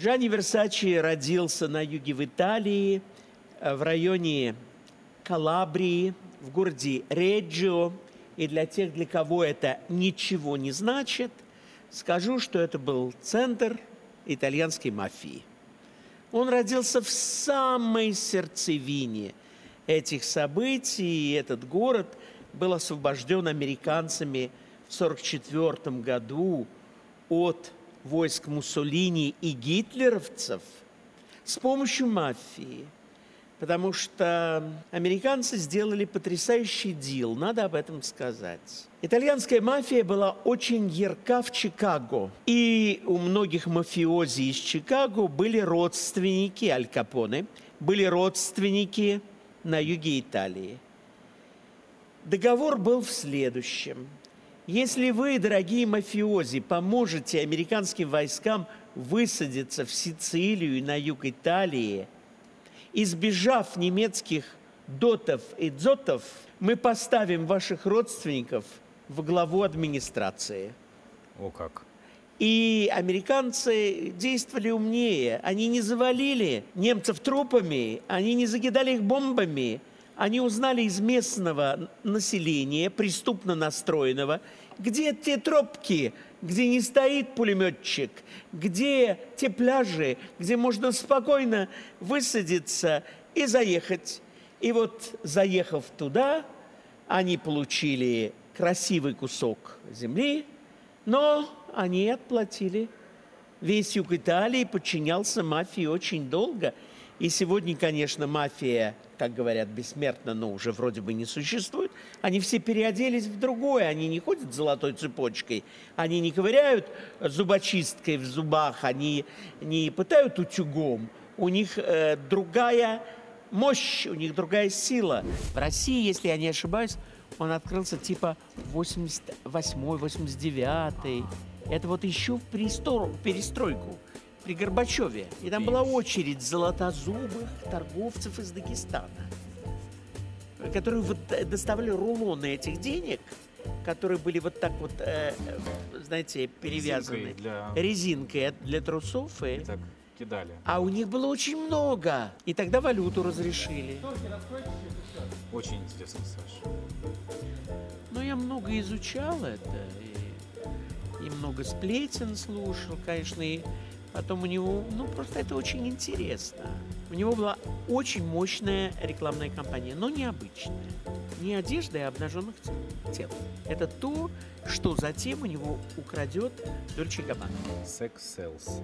Джанни Версачи родился на юге в Италии, э, в районе Калабрии, в городе Реджио. И для тех, для кого это ничего не значит, скажу, что это был центр итальянской мафии. Он родился в самой сердцевине этих событий, и этот город был освобожден американцами в 1944 году от войск Муссолини и гитлеровцев с помощью мафии. Потому что американцы сделали потрясающий дел, надо об этом сказать. Итальянская мафия была очень ярка в Чикаго. И у многих мафиози из Чикаго были родственники Аль Капоне, были родственники на юге Италии. Договор был в следующем – если вы, дорогие мафиози, поможете американским войскам высадиться в Сицилию и на юг Италии, избежав немецких дотов и дзотов, мы поставим ваших родственников в главу администрации. О как! И американцы действовали умнее. Они не завалили немцев трупами, они не закидали их бомбами. Они узнали из местного населения, преступно настроенного, где те тропки, где не стоит пулеметчик, где те пляжи, где можно спокойно высадиться и заехать. И вот заехав туда, они получили красивый кусок земли, но они отплатили. Весь юг Италии подчинялся мафии очень долго. И сегодня, конечно, мафия как говорят, бессмертно, но уже вроде бы не существует, они все переоделись в другое. Они не ходят золотой цепочкой, они не ковыряют зубочисткой в зубах, они не пытают утюгом. У них э, другая мощь, у них другая сила. В России, если я не ошибаюсь, он открылся типа 88-й, 89-й. Это вот еще в перестройку при Горбачеве. И там была очередь золотозубых торговцев из Дагестана, которые вот э, доставали рулоны этих денег, которые были вот так вот, э, знаете, перевязаны резинкой для, резинкой для трусов. И, и так кидали. А у них было очень много. И тогда валюту разрешили. Очень интересно, Саша. Ну, я много изучал это. И, и много сплетен слушал, конечно, и Потом у него, ну просто это очень интересно. У него была очень мощная рекламная кампания, но необычная. Не одежда, а обнаженных тел. Это то, что затем у него украдет Дольче Габбана. Sex sells.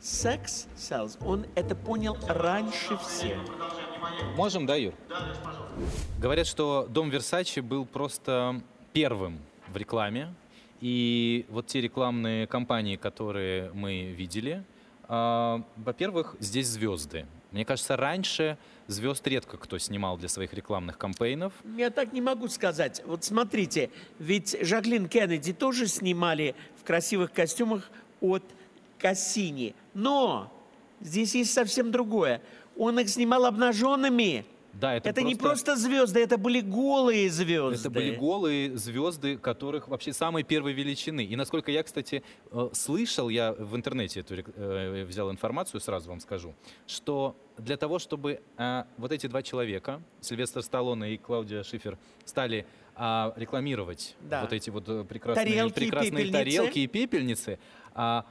Sex sells. Он это понял раньше всех. Можем, да, Юр? Говорят, что дом Версачи был просто первым в рекламе и вот те рекламные кампании, которые мы видели, э, во-первых, здесь звезды. Мне кажется, раньше звезд редко кто снимал для своих рекламных кампейнов. Я так не могу сказать. Вот смотрите, ведь Жаклин Кеннеди тоже снимали в красивых костюмах от Кассини. Но здесь есть совсем другое. Он их снимал обнаженными. Да, это, это просто... не просто звезды, это были голые звезды. Это были голые звезды, которых вообще самой первой величины. И насколько я, кстати, э, слышал, я в интернете эту, э, взял информацию, сразу вам скажу, что для того, чтобы э, вот эти два человека, Сильвестр Сталлоне и Клаудия Шифер, стали а, рекламировать да. вот эти вот прекрасные, тарелки прекрасные и тарелки и пепельницы, а,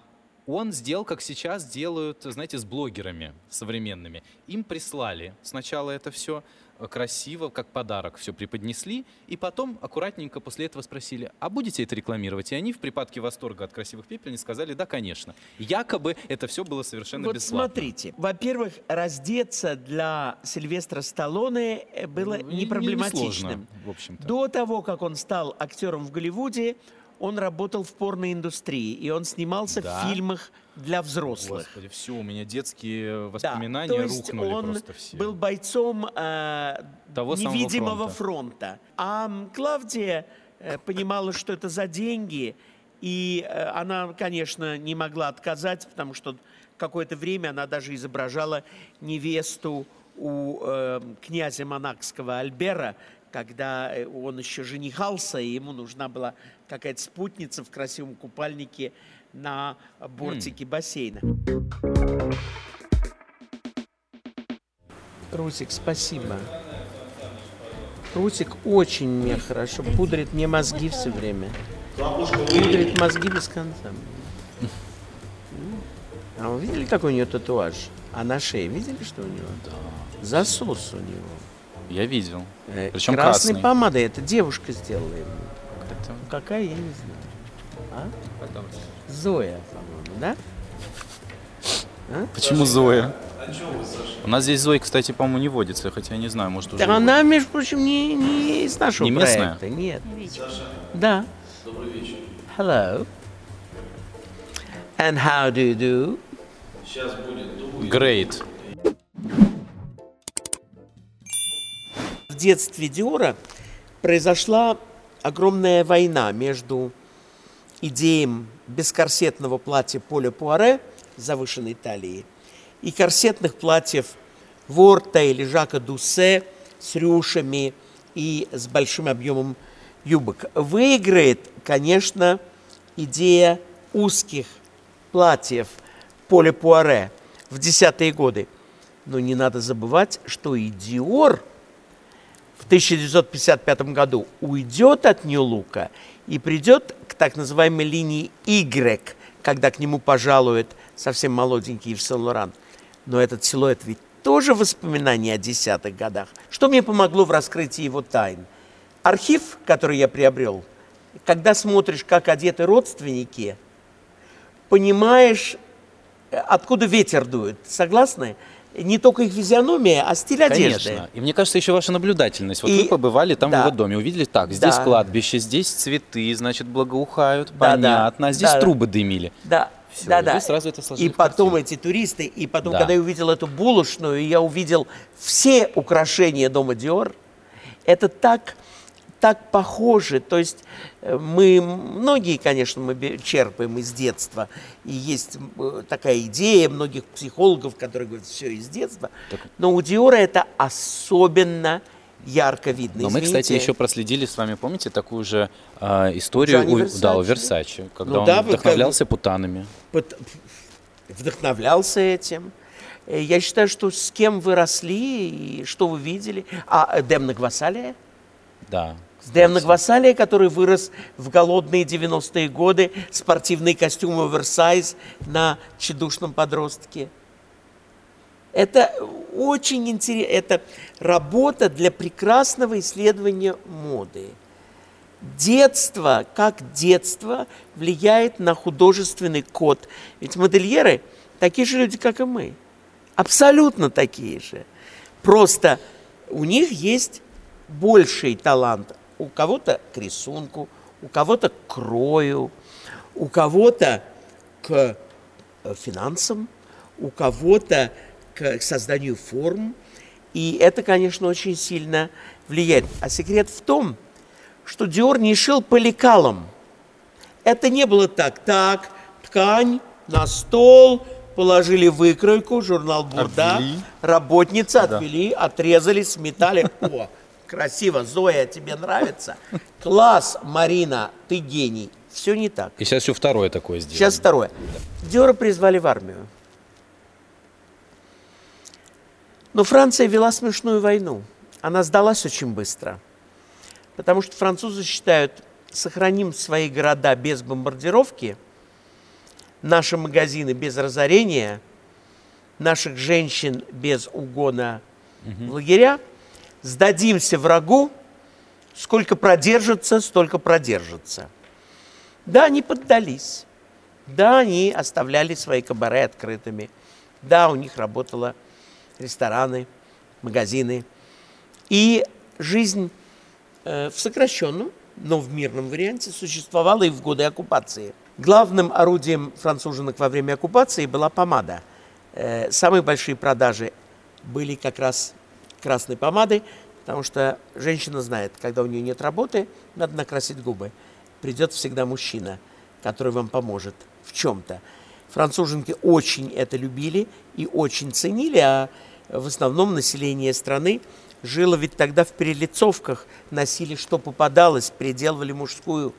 он сделал, как сейчас делают, знаете, с блогерами современными. Им прислали сначала это все э, красиво, как подарок, все преподнесли, и потом аккуратненько после этого спросили, а будете это рекламировать? И они в припадке восторга от красивых пепельниц сказали, да, конечно. Якобы это все было совершенно вот бесплатно. смотрите, во-первых, раздеться для Сильвестра Сталлоне э, было ну, непроблематичным. Не, не в общем-то. До того, как он стал актером в Голливуде, он работал в порноиндустрии, и он снимался да? в фильмах для взрослых. Господи, все, у меня детские воспоминания да, то есть рухнули он просто все. был бойцом э, Того невидимого фронта. фронта. А Клавдия э, понимала, что это за деньги, и э, она, конечно, не могла отказать, потому что какое-то время она даже изображала невесту у э, князя монакского Альбера, когда э, он еще женихался, и ему нужна была какая-то спутница в красивом купальнике на бортике бассейна. Русик, спасибо. Русик очень мне хорошо пудрит мне мозги все время. Пудрит мозги без конца. А вы видели, какой у нее татуаж? А на шее видели, что у него? Да. Засос у него. Я видел. Э, Причем Красной красный. помадой. Это девушка сделала ему. Это- Какая, я не знаю. А? Зоя, по-моему, да? Почему Зоя? У нас здесь Зои, кстати, по-моему, не водится, хотя я не знаю, может уже. Да она, между прочим, не, не из нашего Не местная? проекта. Нет. Да. Добрый вечер. Hello. And how do you do? водится. Great. Детстве Диора произошла огромная война между идеем бескорсетного платья Поля Пуаре с завышенной талией и корсетных платьев Ворта или Жака Дуссе с рюшами и с большим объемом юбок. Выиграет, конечно, идея узких платьев Поля Пуаре в десятые годы. Но не надо забывать, что и Диор в 1955 году уйдет от Нью-Лука и придет к так называемой линии Y, когда к нему пожалует совсем молоденький Ив Сен-Лоран. Но этот силуэт ведь тоже воспоминание о десятых годах. Что мне помогло в раскрытии его тайн? Архив, который я приобрел, когда смотришь, как одеты родственники, понимаешь, э, откуда ветер дует. Согласны? Не только их физиономия, а стиль одежды. Конечно. И мне кажется, еще ваша наблюдательность. Вот И- вы побывали там да. в его доме, увидели так, здесь Да. кладбище, здесь цветы, значит, благоухают, Да, да. понятно. А здесь Да, да. трубы дымили. Да, Всё, да, и да. сразу это И потом картину. эти туристы, и потом, Да. когда я увидел эту булочную, я увидел все украшения дома Диор, это так, так похоже. То есть э, мы, многие, конечно, мы черпаем из детства, и есть э, такая идея многих психологов, которые говорят, все из детства, но у Диора это особенно ярко видно. Но мы, кстати, Извините. еще проследили с вами, помните, такую же а, историю Джанни у, Версаче, да, у? Версачи, когда Ну он да, вы как вдохновлялся путанами. пот- вдохновлялся этим. Э, Я считаю, что с кем вы росли и что вы видели. А э, Демна Гвасалия? Да. Демна Гвасалия, который вырос в голодные 90-е годы, спортивные костюмы оверсайз на тщедушном подростке. Это очень интересно. Это работа для прекрасного исследования моды. Детство, как детство, влияет на художественный код. Ведь модельеры такие же люди, как и мы. Абсолютно такие же. Просто у них есть больший талант. У кого-то к рисунку, у кого-то к крою, у кого-то к э, финансам, у кого-то к созданию форм. И это, конечно, очень сильно влияет. А секрет в том, что Диор не шил по лекалам. Это не было так. Так, ткань на стол, положили выкройку, журнал Бурда, Обвели. работницы отвели, отрезали, сметали. О, красиво, Зоя, тебе нравится? Класс, Марина, ты гений. Все не так. И сейчас еще второе такое сделано. Сейчас второе. Диора призвали в армию. Но Франция вела смешную войну. Она сдалась очень быстро. Потому что французы считают, сохраним свои города без бомбардировки, наши магазины без разорения, наших женщин без угона в лагеря, сдадимся врагу, сколько продержится, столько продержится. Да, они поддались. Да, они оставляли свои кабаре открытыми. Да, у них работало рестораны, магазины. И жизнь э, в сокращенном, но в мирном варианте существовала и в годы оккупации. Главным орудием француженок во время оккупации была помада. Э, самые большие продажи были как раз красной помады, потому что женщина знает, когда у нее нет работы, надо накрасить губы. Придет всегда мужчина, который вам поможет в чем-то. Француженки очень это любили и очень ценили, а в основном население страны жило ведь тогда в перелицовках, носили что попадалось, переделывали мужскую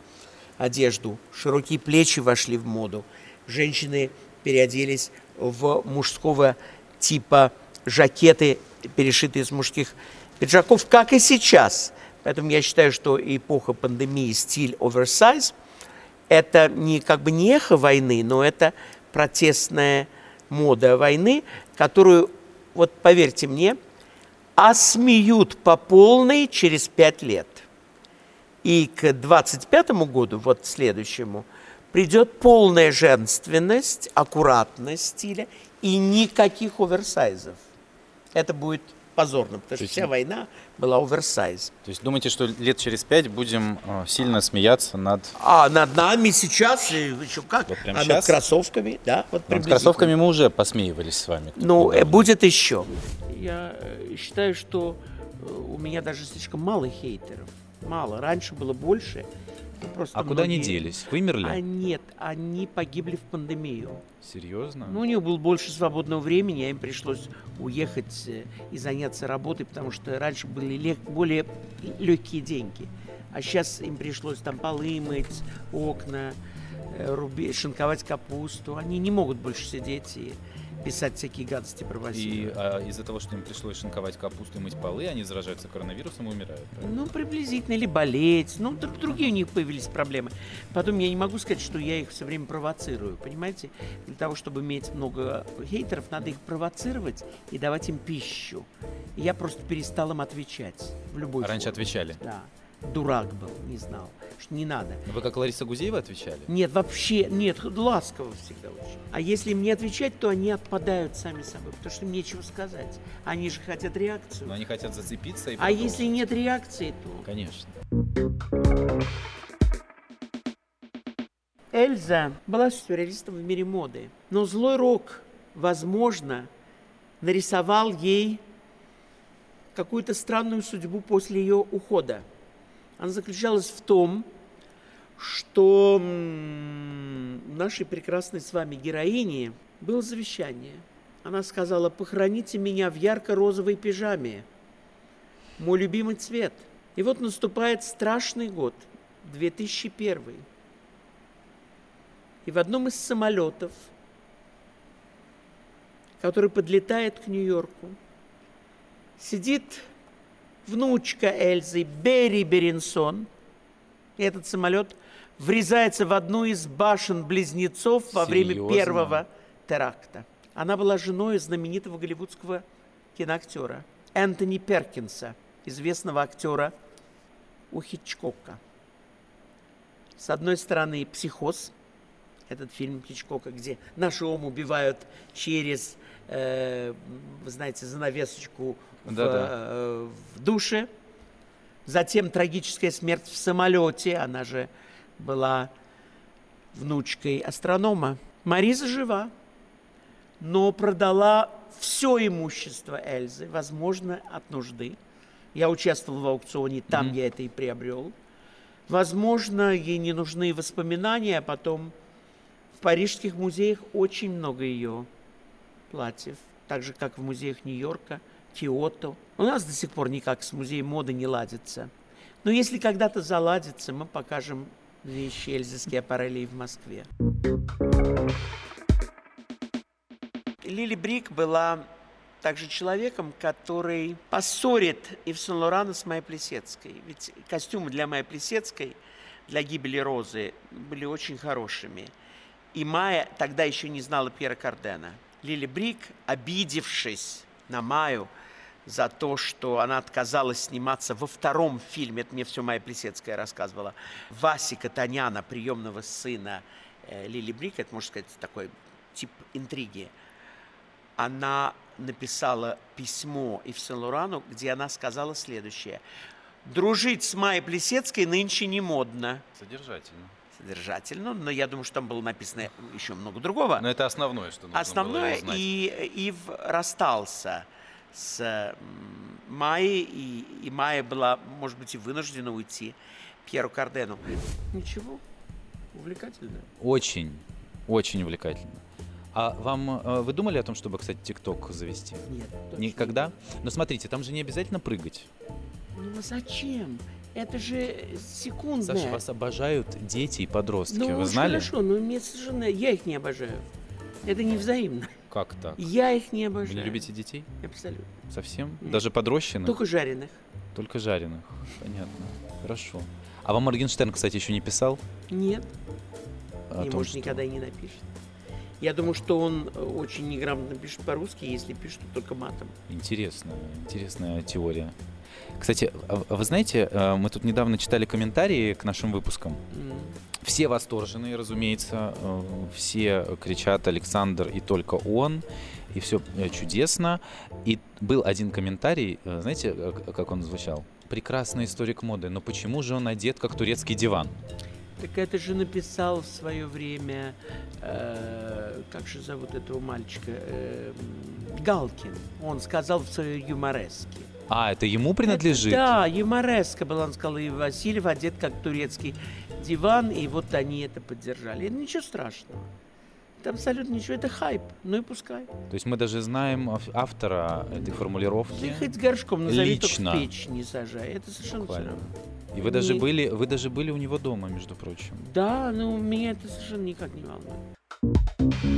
одежду, широкие плечи вошли в моду, женщины переоделись в мужского типа жакеты, перешитые из мужских пиджаков, как и сейчас. Поэтому я считаю, что эпоха пандемии, стиль оверсайз, это не как бы не эхо войны, но это протестная мода войны, которую, вот поверьте мне, осмеют по полной через пять лет. И к 25 году, вот следующему, придет полная женственность, аккуратность стиля и никаких оверсайзов. Это будет позорно, потому что вся война была оверсайз. То есть думаете, что лет через пять будем э, сильно смеяться над... А над нами сейчас, еще как, вот а сейчас? над кроссовками, да, вот Над кроссовками мы уже посмеивались с вами. Ну, э, будет еще. Я э, считаю, что у меня даже слишком мало хейтеров. Мало. Раньше было больше. Просто а куда они делись? Вымерли? А нет, они погибли в пандемию. Серьезно? Ну, у них было больше свободного времени, а им пришлось уехать э, и заняться работой, потому что раньше были лег- более легкие деньги. А сейчас им пришлось там полы мыть, окна, э, руби, шинковать капусту. Они не могут больше сидеть и писать всякие гадости про Василия. И а, из-за того, что им пришлось шинковать капусту и мыть полы, они заражаются коронавирусом и умирают? Правильно? Ну, приблизительно, или болеть. Ну, другие у них появились проблемы. Потом я не могу сказать, что я их все время провоцирую, понимаете? Для того, чтобы иметь много хейтеров, надо их провоцировать и давать им пищу. И я просто перестал им отвечать в любой а Раньше форме. отвечали? Да дурак был, не знал, что не надо. Вы как Лариса Гузеева отвечали? Нет, вообще, нет, ласково всегда очень. А если им не отвечать, то они отпадают сами собой, потому что им нечего сказать. Они же хотят реакцию. Но они хотят зацепиться и А если нет реакции, то... Конечно. Эльза была сюрреалистом в мире моды, но злой рок, возможно, нарисовал ей какую-то странную судьбу после ее ухода – она заключалась в том, что нашей прекрасной с вами героине было завещание. Она сказала, похороните меня в ярко-розовой пижаме, мой любимый цвет. И вот наступает страшный год, 2001. И в одном из самолетов, который подлетает к Нью-Йорку, сидит внучка Эльзы Берри Беренсон. И этот самолет врезается в одну из башен-близнецов во время первого теракта. Она была женой знаменитого голливудского киноактера Энтони Перкинса, известного актера у Хичкока. С одной стороны, «Психоз», этот фильм Хичкока, где наши ум убивают через, э, вы знаете, занавесочку в, да, да. Э, в душе. Затем трагическая смерть в самолете. Она же была внучкой астронома. Мариза жива, но продала все имущество Эльзы, возможно, от нужды. Я участвовал в аукционе, там mm-hmm. я это и приобрел. Возможно, ей не нужны воспоминания, а потом в парижских музеях очень много ее платьев, так же, как в музеях Нью-Йорка – Киото. У нас до сих пор никак с музеем моды не ладится. Но если когда-то заладится, мы покажем вещи Эльзы аппарели в Москве. Лили Брик была также человеком, который поссорит и в Сен-Лорана с Майей Плесецкой. Ведь костюмы для Майи Плесецкой, для гибели Розы, были очень хорошими. И Майя тогда еще не знала Пьера Кардена. Лили Брик, обидевшись на Майю, за то, что она отказалась сниматься во втором фильме, это мне все моя Плесецкая рассказывала, Васи Катаняна, приемного сына э, Лили Брик, это, можно сказать, такой тип интриги. Она написала письмо Ив Сен-Лорану, где она сказала следующее. «Дружить с Майей Плесецкой нынче не модно». Содержательно содержательно, но я думаю, что там было написано еще много другого. Но это основное, что нужно Основное, было узнать. и Ив расстался с Майей, и, и Майя была, может быть, и вынуждена уйти Пьеру Кардену. Ничего, увлекательно. Очень, очень увлекательно. А вам э, вы думали о том, чтобы, кстати, ТикТок завести? Нет. Никогда? нет. Но смотрите, там же не обязательно прыгать. Ну а зачем? Это же секундное. Саша, вас обожают дети и подростки. ну, Вы уж знали? хорошо, но мне совершенно... Я их не обожаю. Это не взаимно. Как так? Я их не Вы обожаю. не любите детей? Абсолютно. Совсем? Нет. Даже подрощенных? Только жареных. Только жареных. Понятно. Хорошо. А вам Моргенштерн, кстати, еще не писал? Нет. о и, том, может, что- никогда и не напишет. Я думаю, что он э, очень неграмотно пишет по-русски, если пишет, то только матом. Интересная, интересная теория. Кстати, а а вы знаете, э, мы тут недавно читали комментарии к нашим выпускам. М. Все восторженные, разумеется, э, все кричат Александр и только он, и все чудесно. И был один комментарий, знаете, как он звучал? Прекрасный историк моды, но почему же он одет как турецкий диван? Так это же написал в свое время, э, как же зовут этого мальчика, Э, Галкин. Он сказал в своей юмореске. А, это ему принадлежит? Это, да, юмореска была, он сказал, и Васильев одет как турецкий диван, и вот они это поддержали. Это ничего страшного. Это абсолютно ничего, это хайп, ну и пускай. То есть мы даже знаем ав- автора этой формулировки. и хоть горшком назови, только Лично. в печь не сажай. Это совершенно все Буквально. равно. И вы даже Не- были, вы даже были у него дома, между прочим. Да, ну меня это совершенно никак не волнует.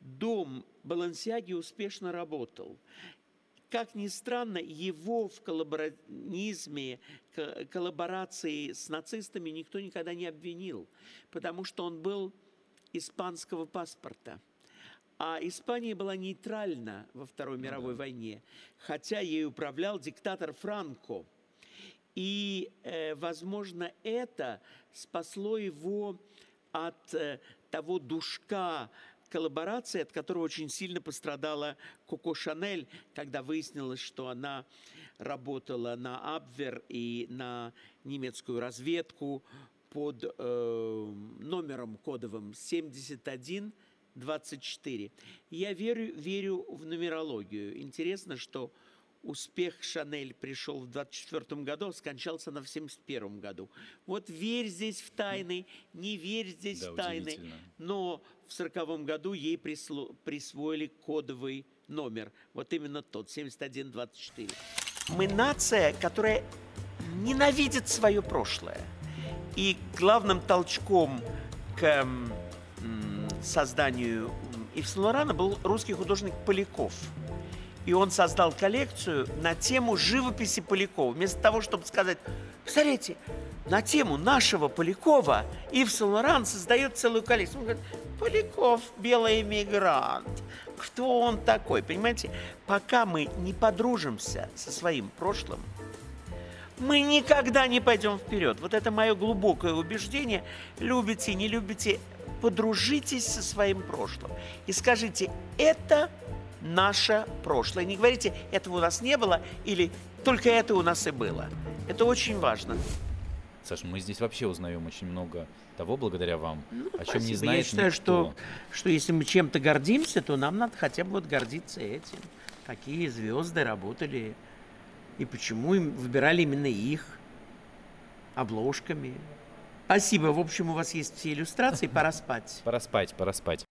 Дом Балансиаги успешно работал. Как ни странно, его в коллаборанизме, ко- коллаборации с нацистами никто никогда не обвинил, потому что он был испанского паспорта. А Испания была нейтральна во Второй мировой войне, хотя ей управлял диктатор Франко. И, э, возможно, это спасло его от э, того душка коллаборации, от которого очень сильно пострадала Коко Шанель, когда выяснилось, что она работала на Абвер и на немецкую разведку под э, номером кодовым 7124. Я верю, верю в нумерологию. Интересно, что успех Шанель пришел в 24 году, а скончался она в 71 году. Вот верь здесь в тайны, не верь здесь Да, в тайны. Но в 40 году ей присло- присвоили кодовый номер. Вот именно тот, 7124. Мы нация, которая ненавидит свое прошлое. И главным толчком к созданию Ив Сен-Лорана был русский художник Поляков. И он создал коллекцию на тему живописи Полякова. Вместо того, чтобы сказать, смотрите, на тему нашего Полякова Ив Сен-Лоран создает целую коллекцию. Он говорит, Поляков – белый эмигрант. Кто он такой? Понимаете, пока мы не подружимся со своим прошлым, мы никогда не пойдем вперед. Вот это мое глубокое убеждение. Любите, не любите, подружитесь со своим прошлым. И скажите, это наше прошлое. Не говорите, этого у нас не было, или только это у нас и было. Это очень важно. Саша, мы здесь вообще узнаем очень много того благодаря вам, Ну, о чем не знает Я считаю, никто. что, что если мы чем-то гордимся, то нам надо хотя бы вот гордиться этим. Какие звезды работали и почему им выбирали именно их обложками. Спасибо. В общем, у вас есть все иллюстрации. Пора спать. Пора спать, пора спать.